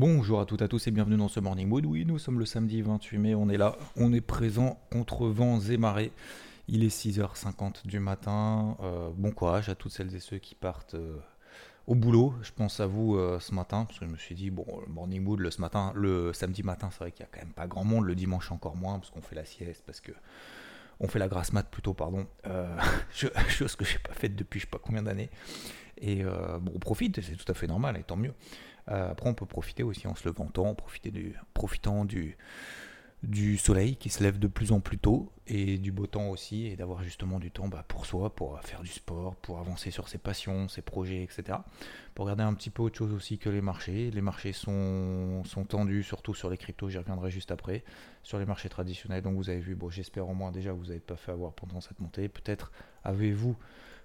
Bonjour à toutes et à tous et bienvenue dans ce Morning Mood. Oui, nous sommes le samedi 28 mai, on est là, on est présent contre vents et marées. Il est 6h50 du matin. Euh, bon courage à toutes celles et ceux qui partent... Euh, au boulot. Je pense à vous euh, ce matin, parce que je me suis dit, bon, le morning mood le, ce matin, le samedi matin, c'est vrai qu'il y a quand même pas grand monde, le dimanche encore moins, parce qu'on fait la sieste, parce que on fait la grasse mat plutôt, pardon. Chose que j'ai pas faite depuis je sais pas combien d'années. Et bon, on profite, c'est tout à fait normal, et tant mieux. Après, on peut profiter aussi en se levant tôt, profiter du, profitant du, du soleil qui se lève de plus en plus tôt et du beau temps aussi et d'avoir justement du temps bah, pour soi, pour faire du sport, pour avancer sur ses passions, ses projets, etc. Pour regarder un petit peu autre chose aussi que les marchés. Les marchés sont, sont tendus, surtout sur les cryptos, j'y reviendrai juste après, sur les marchés traditionnels. Donc vous avez vu, bon, j'espère au moins déjà vous n'avez pas fait avoir pendant cette montée. Peut-être avez-vous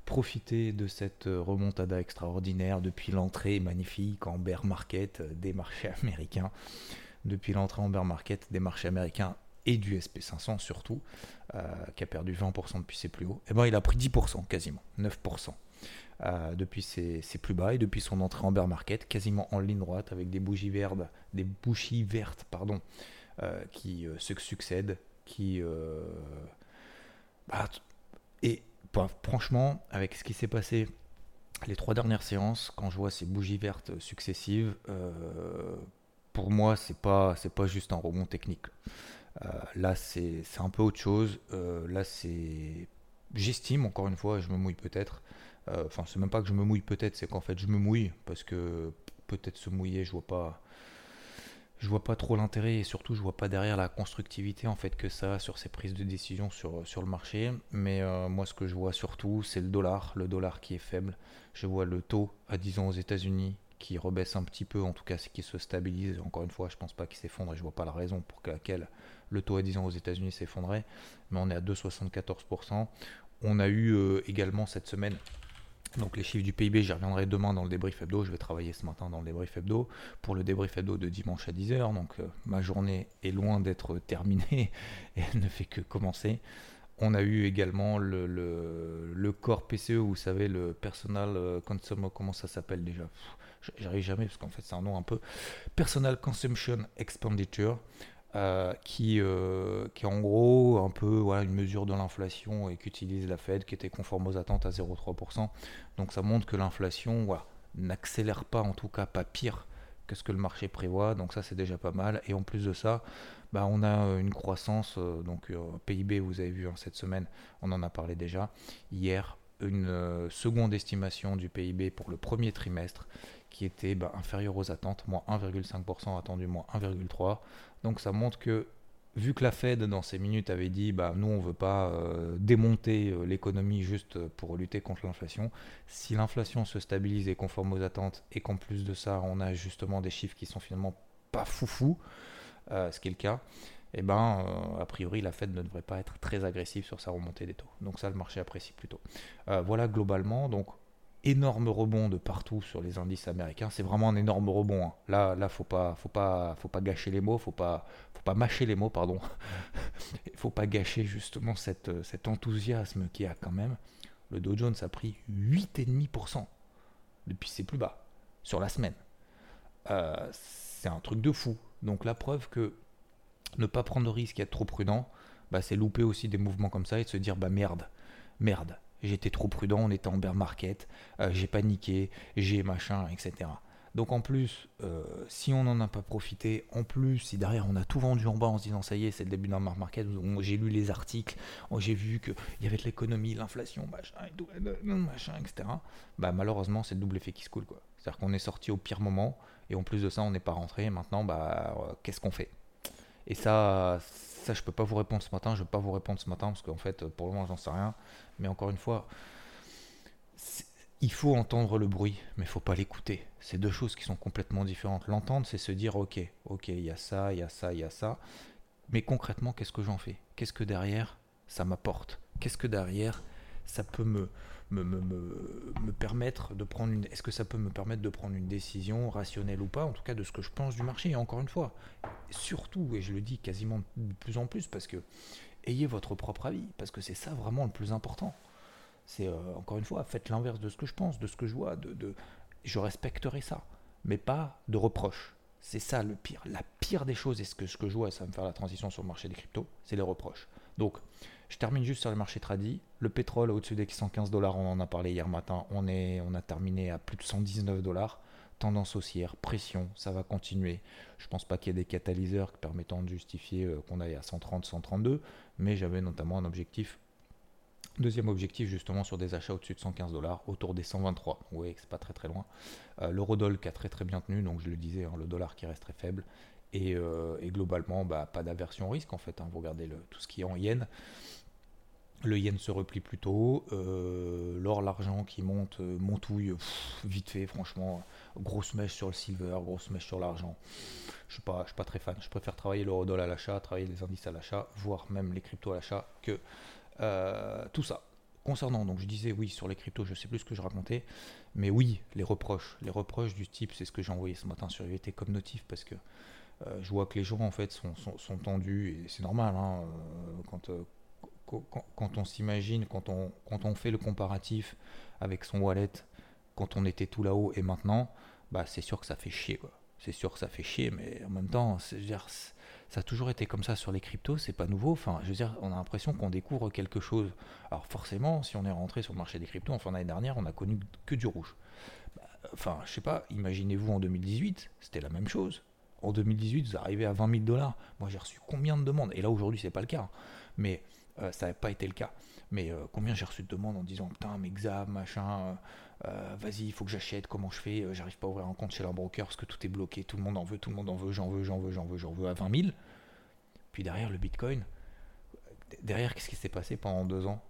profité de cette remontada extraordinaire depuis l'entrée magnifique en bear market des marchés américains depuis l'entrée en bear market des marchés américains et du SP500 surtout, euh, qui a perdu 20% depuis ses plus hauts, et eh ben il a pris 10% quasiment, 9%. Euh, depuis ses, plus bas et depuis son entrée en bear market, quasiment en ligne droite avec des bougies vertes, des bougies vertes pardon, euh, qui se succèdent, qui bah, et franchement avec ce qui s'est passé les trois dernières séances, quand je vois ces bougies vertes successives, pour moi, c'est pas pas juste un rebond technique. Euh, là, c'est un peu autre chose. Euh, là, c'est j'estime encore une fois, je me mouille peut-être. Euh, enfin, c'est même pas que je me mouille peut-être, c'est qu'en fait, je me mouille parce que peut-être se mouiller, je vois pas je vois pas trop l'intérêt et surtout je vois pas derrière la constructivité en fait que ça sur ces prises de décision sur, le marché. Mais moi ce que je vois surtout c'est le dollar, le dollar qui est faible. Je vois le taux à 10 ans aux États-Unis qui rebaisse un petit peu, en tout cas, c'est qui se stabilise. Encore une fois, je pense pas qu'il s'effondre et je vois pas la raison pour laquelle le taux à 10 ans aux États-Unis s'effondrait, mais on est à 2,74%. On a eu euh, également cette semaine donc les chiffres du PIB, j'y reviendrai demain dans le débrief hebdo. Je vais travailler ce matin dans le débrief hebdo pour le débrief hebdo de dimanche à 10h. Donc euh, ma journée est loin d'être terminée et elle ne fait que commencer. On a eu également le, corps PCE, vous savez, le Personal euh, Consumer, comment ça s'appelle déjà? J'arrive jamais parce qu'en fait c'est un nom un peu Personal Consumption Expenditure. Euh, qui, euh, qui est en gros un peu une mesure de l'inflation et qu'utilise la Fed, qui était conforme aux attentes à 0,3%. Donc ça montre que l'inflation voilà, n'accélère pas, en tout cas pas pire que ce que le marché prévoit. Donc ça c'est déjà pas mal. Et en plus de ça, bah, on a une croissance, euh, donc PIB, vous avez vu hein, cette semaine, on en a parlé déjà hier, une seconde estimation du PIB pour le premier trimestre qui était bah, inférieur aux attentes, moins 1,5% attendu, moins 1,3%. Donc ça montre que vu que la Fed dans ces minutes avait dit bah nous on veut pas euh, démonter euh, l'économie juste pour lutter contre l'inflation, si l'inflation se stabilise et conforme aux attentes et qu'en plus de ça on a justement des chiffres qui sont finalement pas foufou, euh, ce qui est le cas, et eh ben a priori la Fed ne devrait pas être très agressive sur sa remontée des taux. Donc ça le marché apprécie plutôt. voilà globalement donc énorme rebond de partout sur les indices américains. C'est vraiment un énorme rebond. Hein. Là, là, faut pas, faut pas, faut pas gâcher les mots, faut pas, faut pas mâcher les mots, pardon. Il faut pas gâcher justement cet enthousiasme qui a quand même. Le Dow Jones a pris 8,5% depuis ses plus bas sur la semaine. Euh, c'est un truc de fou. Donc la preuve que ne pas prendre de risque et être trop prudent, bah, c'est louper aussi des mouvements comme ça et de se dire bah merde, merde, j'étais trop prudent, on était en bear market, euh, j'ai paniqué, j'ai machin, etc. Donc en plus, euh, si on n'en a pas profité, en plus, si derrière on a tout vendu en bas en se disant ça y est, c'est le début d'un bear market, j'ai lu les articles, j'ai vu qu'il y avait de l'économie, l'inflation, machin, et machin, etc. Bah, malheureusement, c'est le double effet qui se coule. C'est-à-dire qu'on est sorti au pire moment, et en plus de ça, on n'est pas rentré, maintenant, bah, euh, qu'est-ce qu'on fait? Et ça, ça, je peux pas vous répondre ce matin, je ne vais pas vous répondre ce matin, parce qu'en fait, pour le moment, j'en sais rien. Mais encore une fois, il faut entendre le bruit, mais il faut pas l'écouter. C'est deux choses qui sont complètement différentes. L'entendre, c'est se dire ok, ok, il y a ça, il y a ça, il y a ça. Mais concrètement, qu'est-ce que j'en fais? Qu'est-ce que derrière ça m'apporte? Qu'est-ce que derrière ça peut me, me, me, me, permettre de prendre une. Est-ce que ça peut me permettre de prendre une décision rationnelle ou pas En tout cas, de ce que je pense du marché. Et encore une fois, surtout, et je le dis quasiment de plus en plus, parce que ayez votre propre avis, parce que c'est ça vraiment le plus important. C'est euh, encore une fois, faites l'inverse de ce que je pense, de ce que je vois, de, de, je respecterai ça, mais pas de reproches. C'est ça le pire. La pire des choses, et ce que, ce que je vois, ça va me faire la transition sur le marché des cryptos, c'est les reproches. Donc, je termine juste sur le marché tradit. Le pétrole au-dessus des 115 dollars, on en a parlé hier matin, on, est, on a terminé à plus de 119 dollars. Tendance haussière, pression, ça va continuer. Je ne pense pas qu'il y ait des catalyseurs permettant de justifier euh, qu'on aille à 130, 132, mais j'avais notamment un objectif Deuxième objectif, justement, sur des achats au-dessus de 115 dollars, autour des 123. Vous voyez que c'est pas très très loin. Euh, L'eurodoll qui a très très bien tenu, donc je le disais, hein, le dollar qui reste très faible. Et, euh, globalement, bah, pas d'aversion au risque en fait. Hein. Vous regardez tout ce qui est en yen. Le yen se replie plutôt. Euh, l'or, l'argent qui monte, montouille vite fait, franchement. Grosse mèche sur le silver, grosse mèche sur l'argent. Je ne suis, pas très fan. Je préfère travailler l'eurodoll à l'achat, travailler les indices à l'achat, voire même les cryptos à l'achat que euh, tout ça. Concernant, donc je disais oui sur les cryptos, je sais plus ce que je racontais, mais oui, les reproches. Les reproches du type, c'est ce que j'ai envoyé ce matin sur IVT comme notif parce que euh, je vois que les gens en fait sont, sont, tendus et c'est normal hein, euh, quand, quand, on s'imagine, quand on, quand on fait le comparatif avec son wallet, quand on était tout là-haut et maintenant, bah c'est sûr que ça fait chier quoi. C'est sûr que ça fait chier, mais en même temps, ça a toujours été comme ça sur les cryptos, c'est pas nouveau. Enfin, je veux dire, on a l'impression qu'on découvre quelque chose. Alors forcément, si on est rentré sur le marché des cryptos en fin d'année dernière, on a connu que du rouge. Bah, enfin, je sais pas, imaginez-vous en 2018, c'était la même chose. En 2018, vous arrivez à 20 000 dollars. Moi, j'ai reçu combien de demandes? Et là, aujourd'hui, c'est pas le cas. Hein. Mais euh, ça n'a pas été le cas. Mais euh, combien j'ai reçu de demandes en disant putain, mais XAM, machin, euh, vas-y, il faut que j'achète, comment je fais? J'arrive pas à ouvrir un compte chez leur broker parce que tout est bloqué, tout le monde en veut, tout le monde en veut, j'en veux, j'en veux, j'en veux, j'en veux à 20 000. Puis derrière le Bitcoin, derrière, qu'est-ce qui s'est passé pendant deux ans?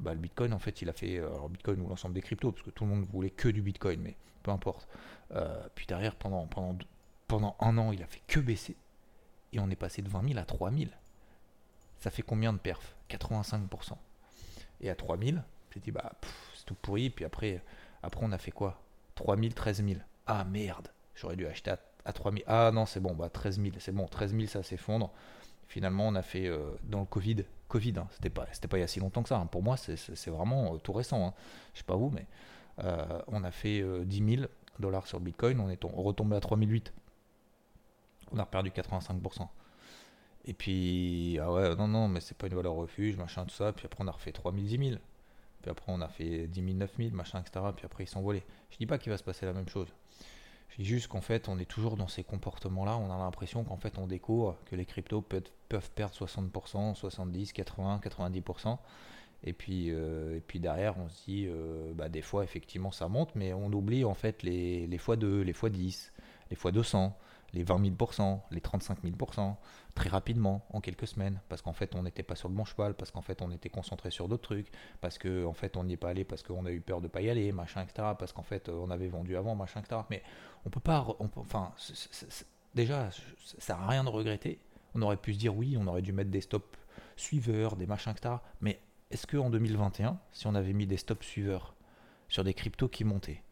Bah, le Bitcoin, en fait, il a fait. Alors, Bitcoin ou l'ensemble des cryptos, parce que tout le monde voulait que du Bitcoin, mais peu importe. puis derrière, pendant, pendant, pendant un an, il a fait que baisser. Et on est passé de 20 000 à 3 000 ça fait combien de perfs? 85%. Et à 3000, j'ai dit, bah, c'est tout pourri. Puis après, on a fait quoi? 3000, 13000. Ah merde, j'aurais dû acheter à, 3000. Ah non, c'est bon, bah 13 000, c'est bon, 13 000, ça s'effondre. Finalement, on a fait euh, dans le Covid, Covid, hein, c'était pas, c'était pas il y a si longtemps que ça. Hein. Pour moi, c'est vraiment euh, tout récent. Hein. Je sais pas vous, mais euh, on a fait 10 000 dollars sur Bitcoin, on est retombé à 3008. On a perdu 85%. Et puis, ah ouais, non, non, mais c'est pas une valeur refuge, machin, tout ça. Puis après, on a refait 3000, 10 000. Puis après, on a fait 10 000, 9 000, machin, etc. Puis après, ils s'envolaient. Je dis pas qu'il va se passer la même chose. Je dis juste qu'en fait, on est toujours dans ces comportements-là. On a l'impression qu'en fait, on découvre que les cryptos peuvent, perdre 60%, 70, 80, 90%. Et puis, euh, puis derrière, on se dit, euh, bah, des fois, effectivement, ça monte, mais on oublie en fait les, les fois 2, les fois 10, les fois 200 les 20 000%, les 35 000%, très rapidement, en quelques semaines, parce qu'en fait on n'était pas sur le bon cheval, parce qu'en fait on était concentré sur d'autres trucs, parce qu'en en fait on n'y est pas allé parce qu'on a eu peur de pas y aller, machin, etc., parce qu'en fait on avait vendu avant, machin, etc. Mais on peut pas, enfin, déjà, ça à rien de regretter. On aurait pu se dire oui, on aurait dû mettre des stops suiveurs, des machins, etc. Mais est-ce qu'en 2021, si on avait mis des stops suiveurs sur des cryptos qui montaient,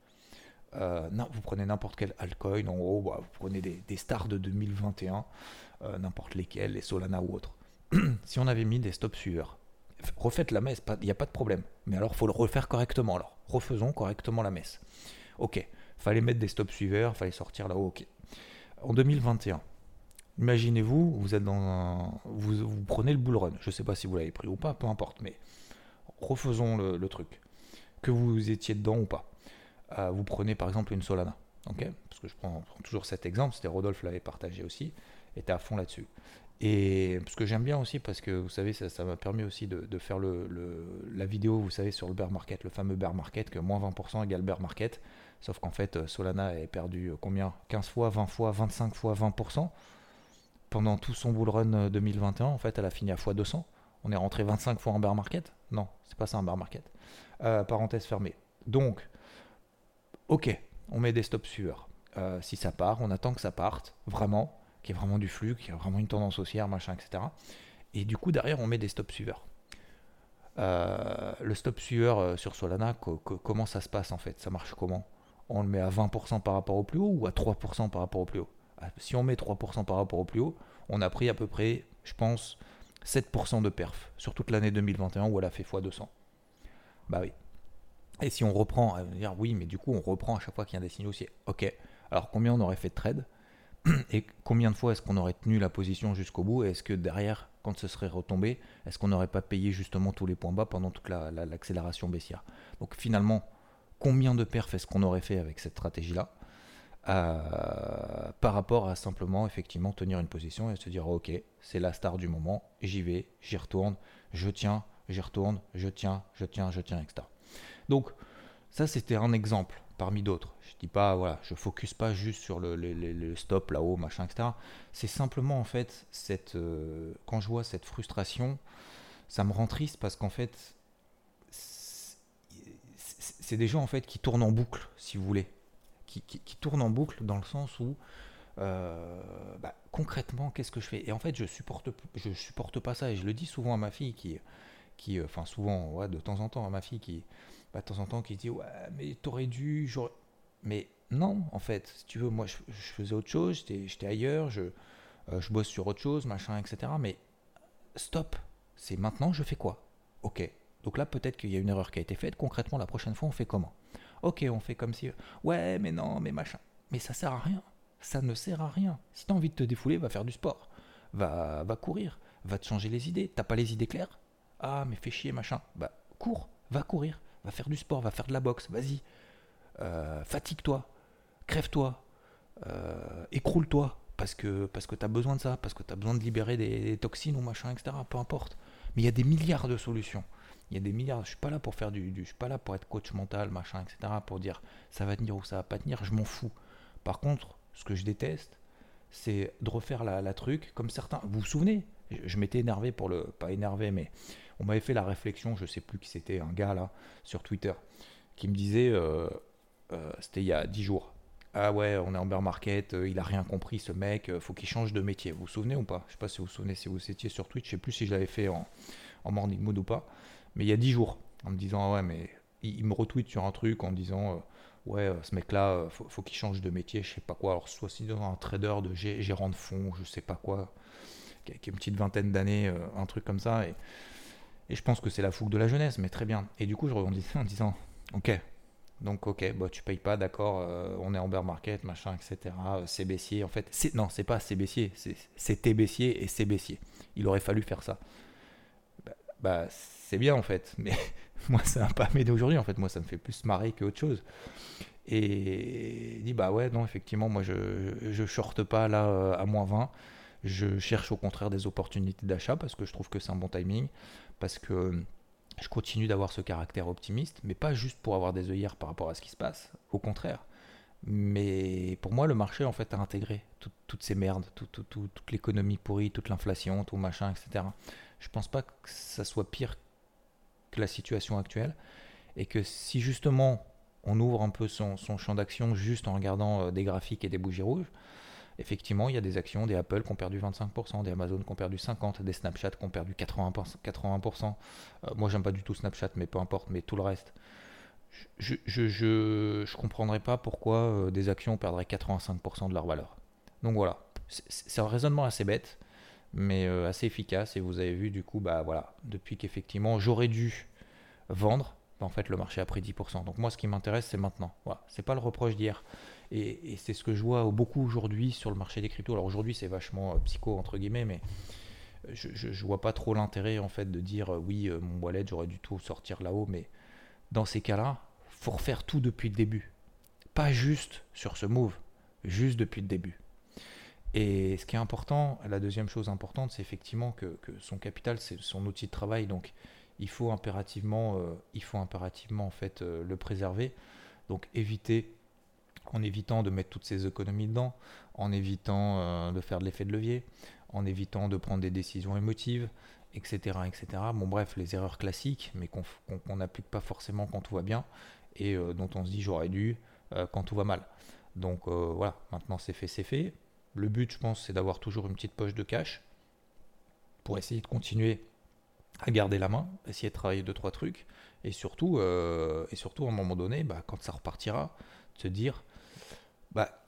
euh, non, vous prenez n'importe quel altcoin, en gros, bah, vous prenez des, stars de 2021, euh, n'importe lesquels, les Solana ou autres. si on avait mis des stop suiveurs, refaites la messe, il n'y a pas de problème. Mais alors, faut le refaire correctement. Alors, refaisons correctement la messe. Ok, fallait mettre des stop suiveurs, fallait sortir là-haut, ok. En 2021, imaginez-vous, vous êtes dans un, vous, prenez le bull run. Je ne sais pas si vous l'avez pris ou pas, peu importe, mais refaisons le truc. Que vous étiez dedans ou pas vous prenez par exemple une Solana. ok? Parce que je prends, toujours cet exemple, c'était Rodolphe l'avait partagé aussi, était à fond là-dessus. Et ce que j'aime bien aussi, parce que vous savez, ça m'a permis aussi de, faire le, la vidéo, vous savez, sur le bear market, le fameux bear market, que moins 20% égale bear market. Sauf qu'en fait, Solana a perdu euh, combien? 15 fois, 20 fois, 25 fois 20% pendant tout son bull run 2021. En fait, elle a fini à x200. On est rentré 25 fois en bear market? Non, c'est pas ça un bear market. Euh, parenthèse fermée. Donc, ok, on met des stop suiveurs. Euh, si ça part, on attend que ça parte, vraiment, qu'il y ait vraiment du flux, qu'il y ait vraiment une tendance haussière, machin, etc. Et du coup, derrière, on met des stop suiveurs. Euh, le stop suiveur euh, sur Solana, comment ça se passe en fait? Ça marche comment? On le met à 20% par rapport au plus haut ou à 3% par rapport au plus haut? Ah, Si on met 3% par rapport au plus haut, on a pris à peu près, je pense, 7% de perf sur toute l'année 2021 où elle a fait x200. Bah oui. Et si on reprend, à dire oui, mais du coup on reprend à chaque fois qu'il y a des signaux haussiers. Ok, alors combien on aurait fait de trade Et combien de fois est-ce qu'on aurait tenu la position jusqu'au bout Et est-ce que derrière, quand ce serait retombé, est-ce qu'on n'aurait pas payé justement tous les points bas pendant toute l'accélération baissière? Donc finalement, combien de perfs est-ce qu'on aurait fait avec cette stratégie-là? Euh, par rapport à simplement effectivement tenir une position et se dire ok c'est la star du moment j'y vais j'y retourne je tiens j'y retourne je tiens je tiens je tiens etc donc ça c'était un exemple parmi d'autres. Je dis pas, voilà, je focus pas juste sur le, stop là-haut, machin, etc. C'est simplement en fait cette, euh, quand je vois cette frustration, ça me rend triste parce qu'en fait, c'est des gens en fait qui tournent en boucle, si vous voulez, qui, tournent en boucle dans le sens où euh, bah, concrètement, qu'est-ce que je fais? Et en fait, je supporte, je supporte pas ça et je le dis souvent à ma fille qui, qui, euh, enfin souvent, ouais, de temps en temps à ma fille qui bah, de temps en temps qui dit ouais mais t'aurais dû mais non en fait si tu veux moi je, faisais autre chose j'étais ailleurs je, euh, je bosse sur autre chose machin etc mais stop c'est maintenant je fais quoi? Ok donc là peut-être qu'il y a une erreur qui a été faite concrètement la prochaine fois on fait comment? Ok on fait comme si ouais mais non mais machin. Mais ça sert à rien. Ça ne sert à rien. Si t'as envie de te défouler va faire du sport. Va va courir. Va te changer les idées. T'as pas les idées claires? Ah mais fais chier machin bah cours va courir va faire du sport, va faire de la boxe, vas-y. Euh, fatigue-toi, crève-toi, euh, écroule-toi, parce que, parce que besoin de ça, parce que tu as besoin de libérer des, toxines ou machin, etc. Peu importe. Mais il y a des milliards de solutions. Il y a des milliards. Je suis pas là pour faire du, je suis pas là pour être coach mental, machin, etc. Pour dire ça va tenir ou ça va pas tenir. Je m'en fous. Par contre, ce que je déteste, c'est de refaire la, la, truc comme certains. Vous vous souvenez Je, m'étais énervé pour le, pas énervé, mais on m'avait fait la réflexion, je sais plus qui c'était, un gars là, sur Twitter, qui me disait, euh, euh, c'était il y a 10 jours, ah ouais, on est en bear market, euh, il a rien compris ce mec, faut qu'il change de métier. Vous vous souvenez ou pas? Je sais pas si vous vous souvenez, si vous étiez sur Twitch, je sais plus si je l'avais fait en, morning mood ou pas, mais il y a 10 jours, en me disant, ah ouais, mais il, me retweet sur un truc en disant, ouais, ce mec-là, faut, faut qu'il change de métier, je sais pas quoi, alors soit si un trader de gérant de fonds, je sais pas quoi, qui une petite vingtaine d'années, un truc comme ça, et et je pense que c'est la fougue de la jeunesse, mais très bien. Et du coup, je rebondissais en disant, ok, donc ok, bah, tu payes pas, d'accord, euh, on est en bear market, machin, etc. Euh, c'est baissier, en fait. C'est, non, c'est pas c'est baissier, c'est T baissier et c'est baissier. Il aurait fallu faire ça. Bah, bah c'est bien en fait, mais moi ça n'a pas m'aider aujourd'hui, en fait. Moi ça me fait plus marrer qu'autre chose. Et il dit, bah ouais, non, effectivement, moi je, je shorte pas là euh, à moins 20. Je cherche au contraire des opportunités d'achat parce que je trouve que c'est un bon timing parce que je continue d'avoir ce caractère optimiste, mais pas juste pour avoir des œillères par rapport à ce qui se passe, au contraire. Mais pour moi, le marché en fait a intégré toutes ces merdes, toute l'économie pourrie, toute l'inflation, tout machin, etc. Je pense pas que ça soit pire que la situation actuelle, et que si justement on ouvre un peu son champ d'action juste en regardant euh, des graphiques et des bougies rouges, effectivement, il y a des actions, des Apple qui ont perdu 25%, des Amazon qui ont perdu 50%, des Snapchat qui ont perdu 80%. 80%. Euh, moi, j'aime pas du tout Snapchat, mais peu importe, mais tout le reste. Je je, je, comprendrais pas pourquoi euh, des actions perdraient 85% de leur valeur. Donc voilà, c'est un raisonnement assez bête, mais euh, assez efficace. Et vous avez vu, du coup, bah voilà, depuis qu'effectivement j'aurais dû vendre, bah, en fait, le marché a pris 10%. Donc moi, ce qui m'intéresse, c'est maintenant. Voilà, c'est pas le reproche d'hier. Et, c'est ce que je vois beaucoup aujourd'hui sur le marché des cryptos. Alors aujourd'hui, c'est vachement euh, psycho, entre guillemets, mais je, je, vois pas trop l'intérêt en fait de dire euh, oui, euh, mon wallet, j'aurais dû tout sortir là-haut. Mais dans ces cas-là, faut refaire tout depuis le début. Pas juste sur ce move, juste depuis le début. Et ce qui est important, la deuxième chose importante, c'est effectivement que, son capital, c'est son outil de travail. Donc, il faut impérativement, il faut impérativement en fait le préserver. Donc, éviter en évitant de mettre toutes ces économies dedans, en évitant euh, de faire de l'effet de levier, en évitant de prendre des décisions émotives, etc. etc. Bon bref, les erreurs classiques, mais qu'on n'applique pas forcément quand tout va bien, et euh, dont on se dit j'aurais dû, quand tout va mal. Donc voilà, maintenant c'est fait, c'est fait. Le but, je pense, c'est d'avoir toujours une petite poche de cash pour essayer de continuer à garder la main, essayer de travailler deux trois trucs, et surtout, euh, et surtout à un moment donné, bah, quand ça repartira, de se dire, bah,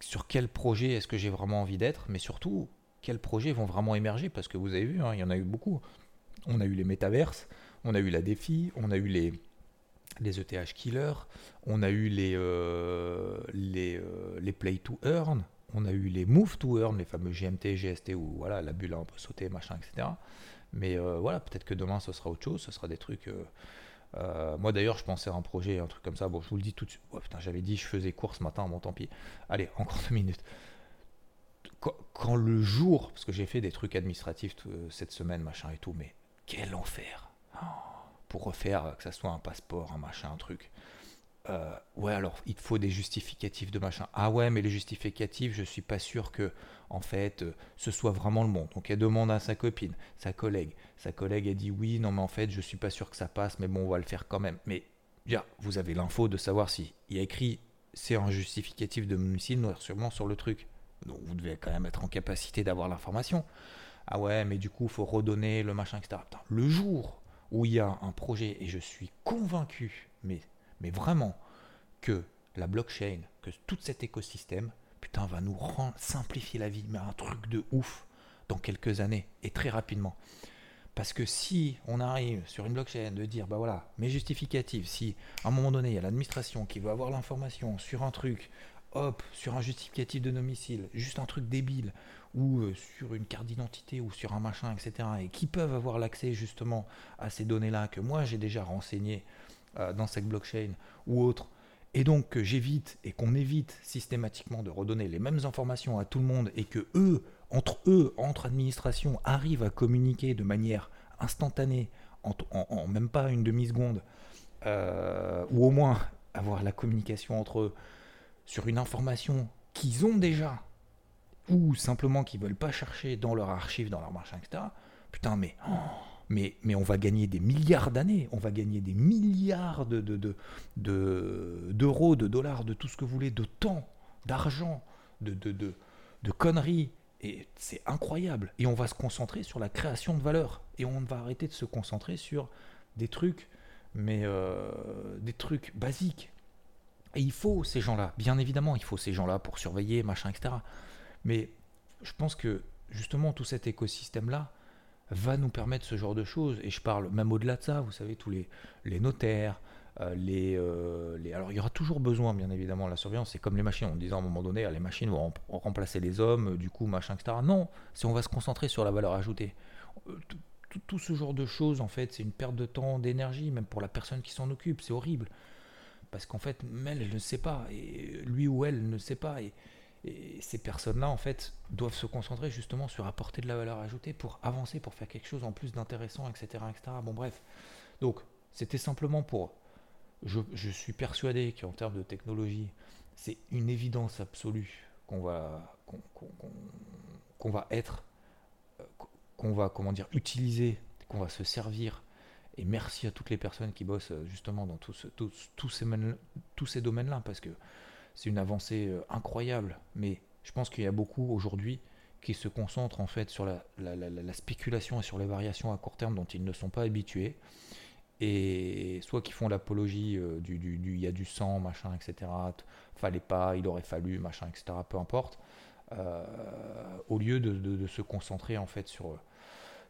sur quel projet est-ce que j'ai vraiment envie d'être, mais surtout quels projets vont vraiment émerger, parce que vous avez vu, hein, il y en a eu beaucoup. On a eu les métaverses, on a eu la défi, on a eu les les ETH killers, on a eu les, euh, les, euh, les play to earn, on a eu les move to earn, les fameux GMT, GST, où voilà, la bulle a un peu sauté, machin, etc. Mais euh, voilà, peut-être que demain, ce sera autre chose, ce sera des trucs. Euh, euh, moi d'ailleurs, je pensais à un projet, un truc comme ça. Bon, je vous le dis tout de suite. putain, j'avais dit, je faisais cours ce matin, bon, tant pis. Allez, encore deux minutes. Quand, le jour, parce que j'ai fait des trucs administratifs cette semaine, machin et tout, mais quel enfer oh, Pour refaire, que ça soit un passeport, un machin, un truc. Euh, ouais, alors il faut des justificatifs de machin. Ah ouais, mais les justificatifs, je suis pas sûr que, en fait, euh, ce soit vraiment le bon. Donc elle demande à sa copine, sa collègue. Sa collègue a dit oui, non, mais en fait, je suis pas sûr que ça passe, mais bon, on va le faire quand même. Mais déjà, vous avez l'info de savoir si il y a écrit c'est un justificatif de domicile noir sûrement sur le truc. Donc vous devez quand même être en capacité d'avoir l'information. Ah ouais, mais du coup, faut redonner le machin, etc. le jour où il y a un projet, et je suis convaincu, mais mais vraiment que la blockchain, que tout cet écosystème, putain, va nous rendre, simplifier la vie, mais un truc de ouf dans quelques années et très rapidement. Parce que si on arrive sur une blockchain de dire, bah voilà, mes justificatifs, si à un moment donné il y a l'administration qui veut avoir l'information sur un truc, hop, sur un justificatif de domicile, juste un truc débile, ou euh, sur une carte d'identité ou sur un machin, etc., et qui peuvent avoir l'accès justement à ces données-là que moi j'ai déjà renseignées dans cette blockchain ou autre, et donc que j'évite et qu'on évite systématiquement de redonner les mêmes informations à tout le monde et que eux, entre eux, entre administrations, arrivent à communiquer de manière instantanée, en, même pas une demi-seconde, euh, ou au moins avoir la communication entre eux sur une information qu'ils ont déjà, ou simplement qu'ils veulent pas chercher dans leur archive, dans leur machin, etc. Putain, mais... Oh, mais, on va gagner des milliards d'années, on va gagner des milliards de, de, de, d'euros, de, dollars, de tout ce que vous voulez, de temps, d'argent, de, conneries. Et c'est incroyable. Et on va se concentrer sur la création de valeur. Et on va arrêter de se concentrer sur des trucs, mais euh, des trucs basiques. Et il faut ces gens-là, bien évidemment, il faut ces gens-là pour surveiller, machin, etc. Mais je pense que justement tout cet écosystème-là, va nous permettre ce genre de choses. Et je parle même au-delà de ça, vous savez, tous les, les notaires, euh, les, euh, les, Alors il y aura toujours besoin, bien évidemment, de la surveillance. C'est comme les machines, en disant à un moment donné, ah, les machines vont remplacer les hommes, du coup, machin, etc. Non, si on va se concentrer sur la valeur ajoutée. Euh, tout, ce genre de choses, en fait, c'est une perte de temps, d'énergie, même pour la personne qui s'en occupe. C'est horrible. Parce qu'en fait, elle ne sait pas, et lui ou elle ne sait pas. Et, et ces personnes-là, en fait, doivent se concentrer justement sur apporter de la valeur ajoutée pour avancer, pour faire quelque chose en plus d'intéressant, etc., etc. Bon, bref. Donc, c'était simplement pour. Je, suis persuadé qu'en termes de technologie, c'est une évidence absolue qu'on va, qu'on, va être, euh, qu'on va, comment dire, utiliser, qu'on va se servir. Et merci à toutes les personnes qui bossent euh, justement dans tous, tous, tous ces, tous ces domaines-là, parce que c'est une avancée euh, incroyable. Mais je pense qu'il y a beaucoup aujourd'hui qui se concentrent en fait sur la, spéculation et sur les variations à court terme dont ils ne sont pas habitués. Et soit qui font l'apologie euh, du, il y a du sang, machin, etc. Fallait pas, il aurait fallu, machin, etc. Peu importe. Euh, au lieu de, se concentrer en fait sur,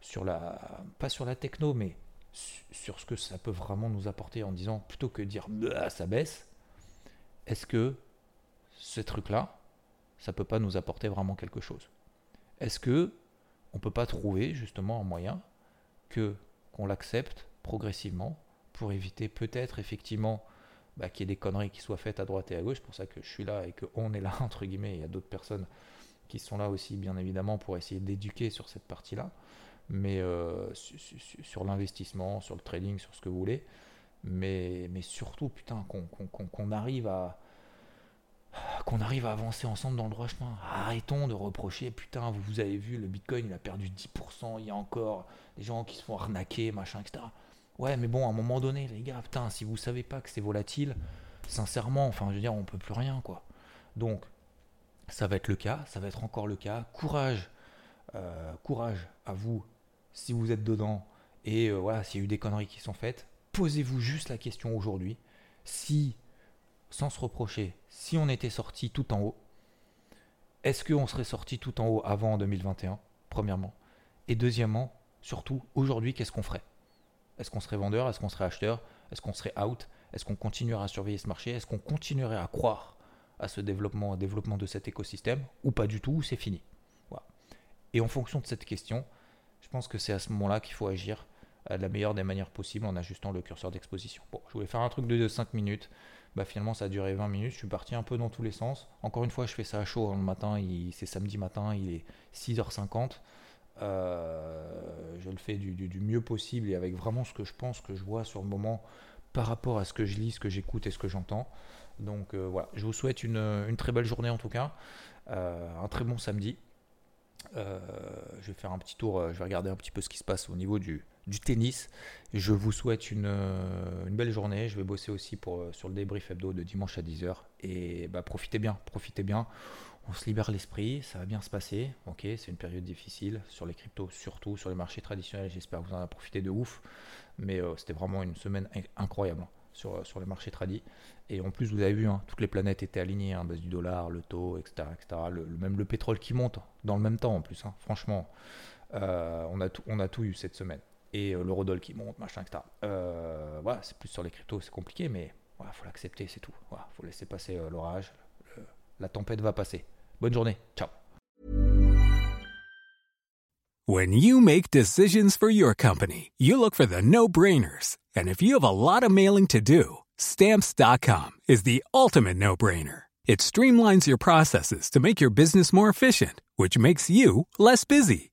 sur la, pas sur la techno, mais sur ce que ça peut vraiment nous apporter en disant plutôt que de dire bah, ça baisse, est-ce que ce truc-là, ça peut pas nous apporter vraiment quelque chose Est-ce que on peut pas trouver justement un moyen que qu'on l'accepte progressivement pour éviter peut-être effectivement bah, qu'il y ait des conneries qui soient faites à droite et à gauche? C'est pour ça que je suis là et qu'on est là entre guillemets. Il y a d'autres personnes qui sont là aussi bien évidemment pour essayer d'éduquer sur cette partie-là, mais euh, sur, l'investissement, sur le trading, sur ce que vous voulez. Mais, mais surtout, putain, qu'on arrive à, qu'on arrive à avancer ensemble dans le droit chemin. Arrêtons de reprocher, putain, vous, avez vu, le Bitcoin, il a perdu 10%, il y a encore des gens qui se font arnaquer, machin, etc. Ouais, mais bon, à un moment donné, les gars, putain, si vous savez pas que c'est volatile, sincèrement, enfin, je veux dire, on peut plus rien, quoi. Donc, ça va être le cas, ça va être encore le cas. Courage, euh, courage à vous si vous êtes dedans et euh, voilà, s'il y a eu des conneries qui sont faites. Posez-vous juste la question aujourd'hui si, sans se reprocher, si on était sorti tout en haut, est-ce qu'on serait sorti tout en haut avant 2021, premièrement? Et deuxièmement, surtout, aujourd'hui, qu'est-ce qu'on ferait? Est-ce qu'on serait vendeur? Est-ce qu'on serait acheteur? Est-ce qu'on serait out? Est-ce qu'on continuerait à surveiller ce marché? Est-ce qu'on continuerait à croire à ce développement, au développement de cet écosystème Ou pas du tout, c'est fini? Et en fonction de cette question, je pense que c'est à ce moment-là qu'il faut agir de la meilleure des manières possibles en ajustant le curseur d'exposition. Bon, je voulais faire un truc de 5 minutes. Bah, finalement, ça a duré 20 minutes. Je suis parti un peu dans tous les sens. Encore une fois, je fais ça à chaud hein, le matin. C'est samedi matin, il est 6h50. Euh, je le fais du, mieux possible et avec vraiment ce que je pense, que je vois sur le moment par rapport à ce que je lis, ce que j'écoute et ce que j'entends. Donc euh, voilà, je vous souhaite une, très belle journée en tout cas. Euh, un très bon samedi. je vais faire un petit tour, je vais regarder un petit peu ce qui se passe au niveau du, du tennis. Je vous souhaite une, euh, une, belle journée. Je vais bosser aussi pour, euh, sur le débrief hebdo de dimanche à 10h. Et bah, profitez bien, profitez bien. On se libère l'esprit, ça va bien se passer. Ok, c'est une période difficile sur les cryptos, surtout sur les marchés traditionnels. J'espère que vous en avez profité de ouf. Mais euh, c'était vraiment une semaine incroyable hein, sur, les marchés tradis. Et en plus, vous avez vu, hein, toutes les planètes étaient alignées, hein, base du dollar, le taux, etc. etc. Le, même le pétrole qui monte dans le même temps en plus. Franchement, on, a tout, on a tout eu cette semaine et euh, l'eurodoll qui monte, machin, etc. Euh, voilà, c'est plus sur les cryptos, c'est compliqué, mais il faut l'accepter, c'est tout. Il faut laisser passer euh, l'orage. La tempête va passer. Bonne journée. Ciao. When you make decisions for your company, you look for the no-brainers. And if you have a lot of mailing to do, stamps.com is the ultimate no-brainer. It streamlines your processes to make your business more efficient, which makes you less busy.